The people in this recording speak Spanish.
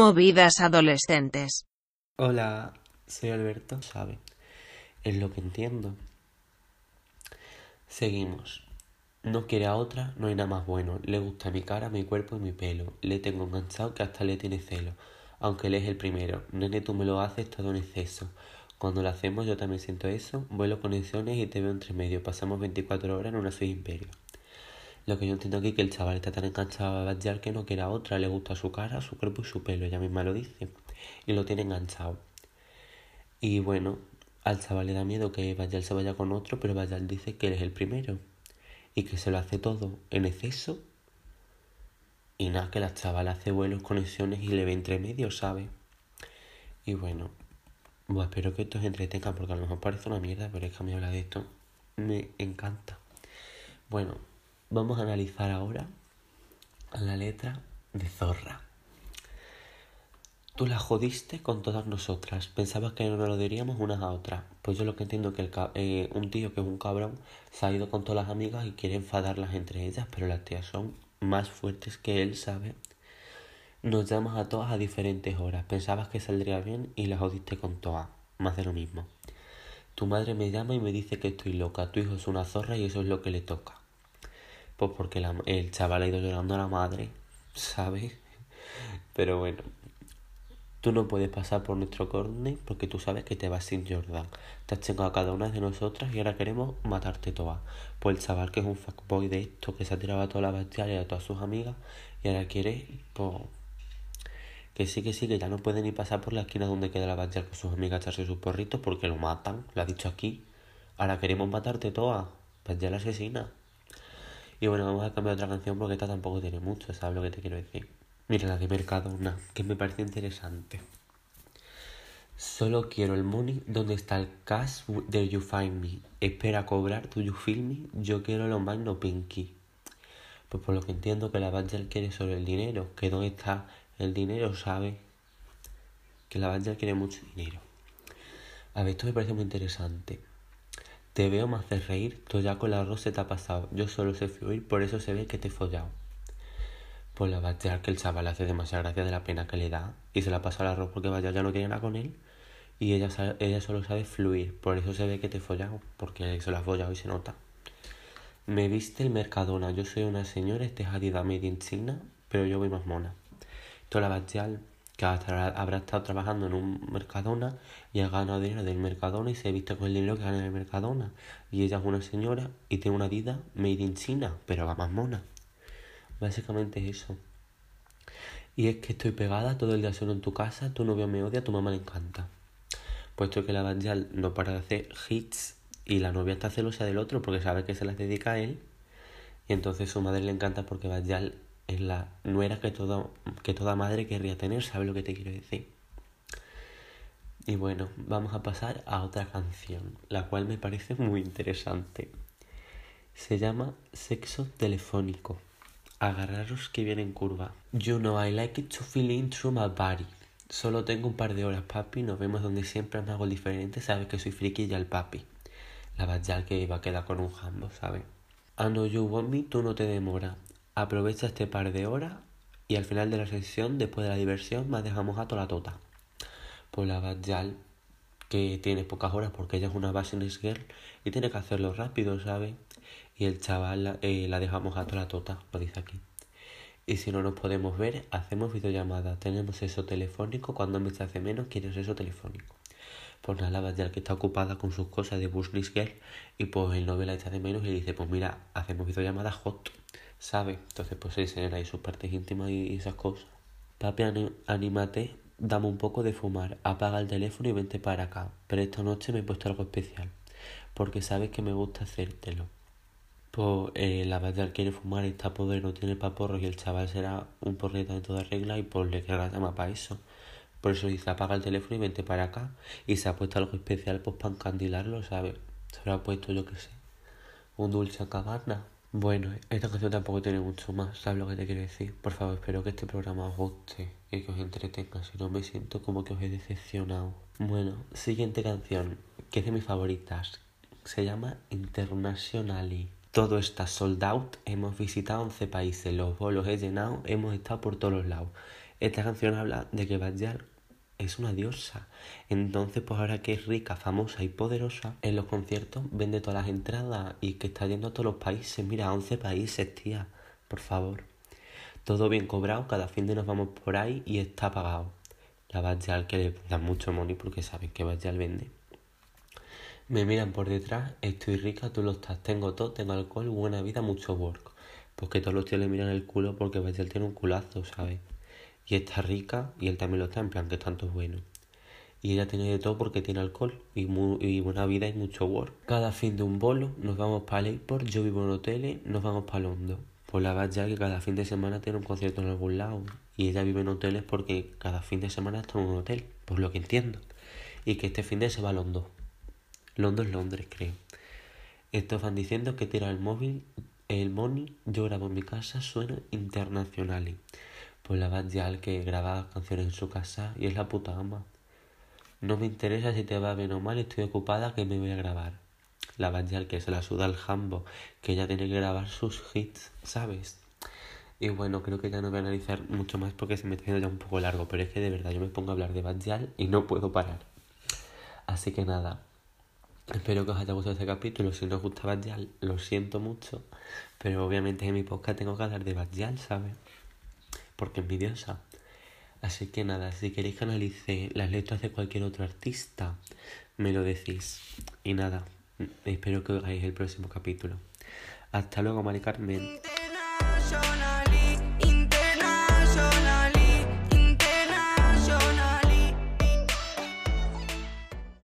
Movidas adolescentes. Hola, soy Alberto, ¿sabe? Es lo que entiendo. Seguimos. No quiere a otra, no hay nada más bueno. Le gusta mi cara, mi cuerpo y mi pelo. Le tengo enganchado que hasta le tiene celo. Aunque él es el primero. Nene, tú me lo haces todo en exceso. Cuando lo hacemos yo también siento eso. Vuelo conexiones y te veo entre medio. Pasamos 24 horas en una suite imperio. Lo que yo entiendo aquí es que el chaval está tan enganchado a Bajal que no quiere otra, le gusta su cara, su cuerpo y su pelo, ella misma lo dice, y lo tiene enganchado. Y bueno, al chaval le da miedo que Bajal se vaya con otro, pero Bajal dice que él es el primero, y que se lo hace todo en exceso, y nada, que la chaval hace vuelos, conexiones y le ve entre medio, ¿sabe? Y bueno, pues espero que esto os entretenga, porque a lo mejor parece una mierda, pero es que a mí hablar de esto me encanta. Bueno, Vamos a analizar ahora la letra de Zorra. Tú la jodiste con todas nosotras. Pensabas que no nos lo diríamos unas a otras. Pues yo lo que entiendo es que eh, un tío que es un cabrón se ha ido con todas las amigas y quiere enfadarlas entre ellas, pero las tías son más fuertes que él, ¿sabe? Nos llamas a todas a diferentes horas. Pensabas que saldría bien y la jodiste con todas. Más de lo mismo. Tu madre me llama y me dice que estoy loca. Tu hijo es una zorra y eso es lo que le toca. Pues porque el chaval ha ido llorando a la madre, ¿sabes? Pero bueno, tú no puedes pasar por nuestro corne porque tú sabes que te vas sin Jordan. Te has chingado a cada una de nosotras y ahora queremos matarte todas. Pues el chaval que es un fuckboy de esto, que se ha tirado a toda la bestial y a todas sus amigas y ahora quiere, pues... Que sí, que sí, que ya no puede ni pasar por la esquina donde queda la bestial con sus amigas echarse sus porritos porque lo matan, lo ha dicho aquí. Ahora queremos matarte todas. Pues ya la asesina. Y bueno, vamos a cambiar otra canción porque esta tampoco tiene mucho, ¿sabes lo que te quiero decir? Mira la de Mercadona, que me parece interesante. Solo quiero el money donde está el cash there you find me. Espera cobrar, do you feel me? Yo quiero lo más no pinky. Pues por lo que entiendo que la Bangel quiere sobre el dinero. Que dónde está el dinero, ¿sabe? Que la Bangel quiere mucho dinero. A ver, esto me parece muy interesante. Te veo más de reír, tú ya con la arroz se te ha pasado. Yo solo sé fluir, por eso se ve que te he follado. Pues la batear que el chaval hace demasiada gracia de la pena que le da y se la pasa al arroz porque vaya ya no quiere nada con él y ella, ella solo sabe fluir, por eso se ve que te he follado, porque se la ha follado y se nota. Me viste el Mercadona, yo soy una señora, este es Adidas Made in China, pero yo voy más mona. Toda la que habrá estado trabajando en un Mercadona y ha ganado dinero del Mercadona y se ha visto con el dinero que gana en el Mercadona. Y ella es una señora y tiene una vida made in China, pero va más mona. Básicamente es eso. Y es que estoy pegada todo el día solo en tu casa, tu novio me odia, tu mamá le encanta. Puesto que la Banjal no para de hacer hits y la novia está celosa del otro porque sabe que se las dedica a él. Y entonces su madre le encanta porque Banjal es la nuera que, todo, que toda madre querría tener, ¿sabes lo que te quiero decir? Y bueno, vamos a pasar a otra canción, la cual me parece muy interesante. Se llama Sexo Telefónico. Agarraros que viene en curva. You know I like it to feel in through my body. Solo tengo un par de horas, papi. Nos vemos donde siempre me hago diferente. Sabes que soy friki y el papi. La bajal que iba a quedar con un jambo, ¿sabes? I know you want me, tú no te demora. Aprovecha este par de horas y al final de la sesión, después de la diversión, más dejamos a toda la tota. Pues la Bajal, que tiene pocas horas porque ella es una business girl y tiene que hacerlo rápido, ¿sabes? Y el chaval eh, la dejamos a toda la tota, lo dice aquí. Y si no nos podemos ver, hacemos videollamada. Tenemos eso telefónico. Cuando me hace menos, quieres eso telefónico. Pues nada, la Bajal que está ocupada con sus cosas de business girl y pues el novio la echa de menos y le dice, pues mira, hacemos videollamada hot. ¿Sabe? Entonces pues se enseñan ahí sus partes íntimas y esas cosas. Papi, anímate, dame un poco de fumar, apaga el teléfono y vente para acá. Pero esta noche me he puesto algo especial, porque sabes que me gusta hacértelo. Pues eh, la Bajal quiere fumar, está poder, no tiene paporros y el chaval será un porreta de toda regla y pues le queda la llama para eso. Por eso dice apaga el teléfono y vente para acá. Y se ha puesto algo especial pues para encandilarlo, ¿sabes? Se lo ha puesto yo que sé. Un dulce a. Bueno, esta canción tampoco tiene mucho más, ¿sabes lo que te quiero decir? Por favor, espero que este programa os guste y que os entretenga, si no me siento como que os he decepcionado. Bueno, siguiente canción, que es de mis favoritas, se llama Internationally. Todo está sold out, hemos visitado 11 países, los bolos he llenado, hemos estado por todos los lados. Esta canción habla de que Bajal es una diosa. Entonces, pues ahora que es rica, famosa y poderosa, en los conciertos vende todas las entradas y que está yendo a todos los países. Mira, 11 países, tía, por favor. Todo bien cobrado, cada fin de nos vamos por ahí y está pagado. La Bajal que le da mucho money porque saben que Bajal vende. Me miran por detrás, estoy rica, tú lo estás, tengo todo, tengo alcohol, buena vida, mucho work. Pues que todos los tíos le miran el culo porque Bajal tiene un culazo, ¿sabes? Y está rica y él también lo está, en plan que tanto es bueno. Y ella tiene de todo porque tiene alcohol y, y buena vida y mucho work. Cada fin de un bolo nos vamos para el airport, yo vivo en hoteles, nos vamos para Londres. Pues la verdad que cada fin de semana tiene un concierto en algún lado. Y ella vive en hoteles porque cada fin de semana está en un hotel, por lo que entiendo. Y que este fin de se va a Londres. Londres, Londres, creo. Estos van diciendo que tira el móvil, el money, yo grabo en mi casa, suena internacional. Pues la al que graba canciones en su casa y es la puta ama. No me interesa si te va bien o mal, estoy ocupada que me voy a grabar. La al que se la suda al jambo, que ella tiene que grabar sus hits, ¿sabes? Y bueno, creo que ya no voy a analizar mucho más porque se me está ya un poco largo, pero es que de verdad yo me pongo a hablar de Banjal y no puedo parar. Así que nada, espero que os haya gustado este capítulo. Si no os gusta Banjal, lo siento mucho, pero obviamente en mi podcast tengo que hablar de Banjal, ¿sabes? Porque envidiosa. Así que nada, si queréis que analice las letras de cualquier otro artista, me lo decís. Y nada, espero que hagáis el próximo capítulo. Hasta luego, Mari Carmen.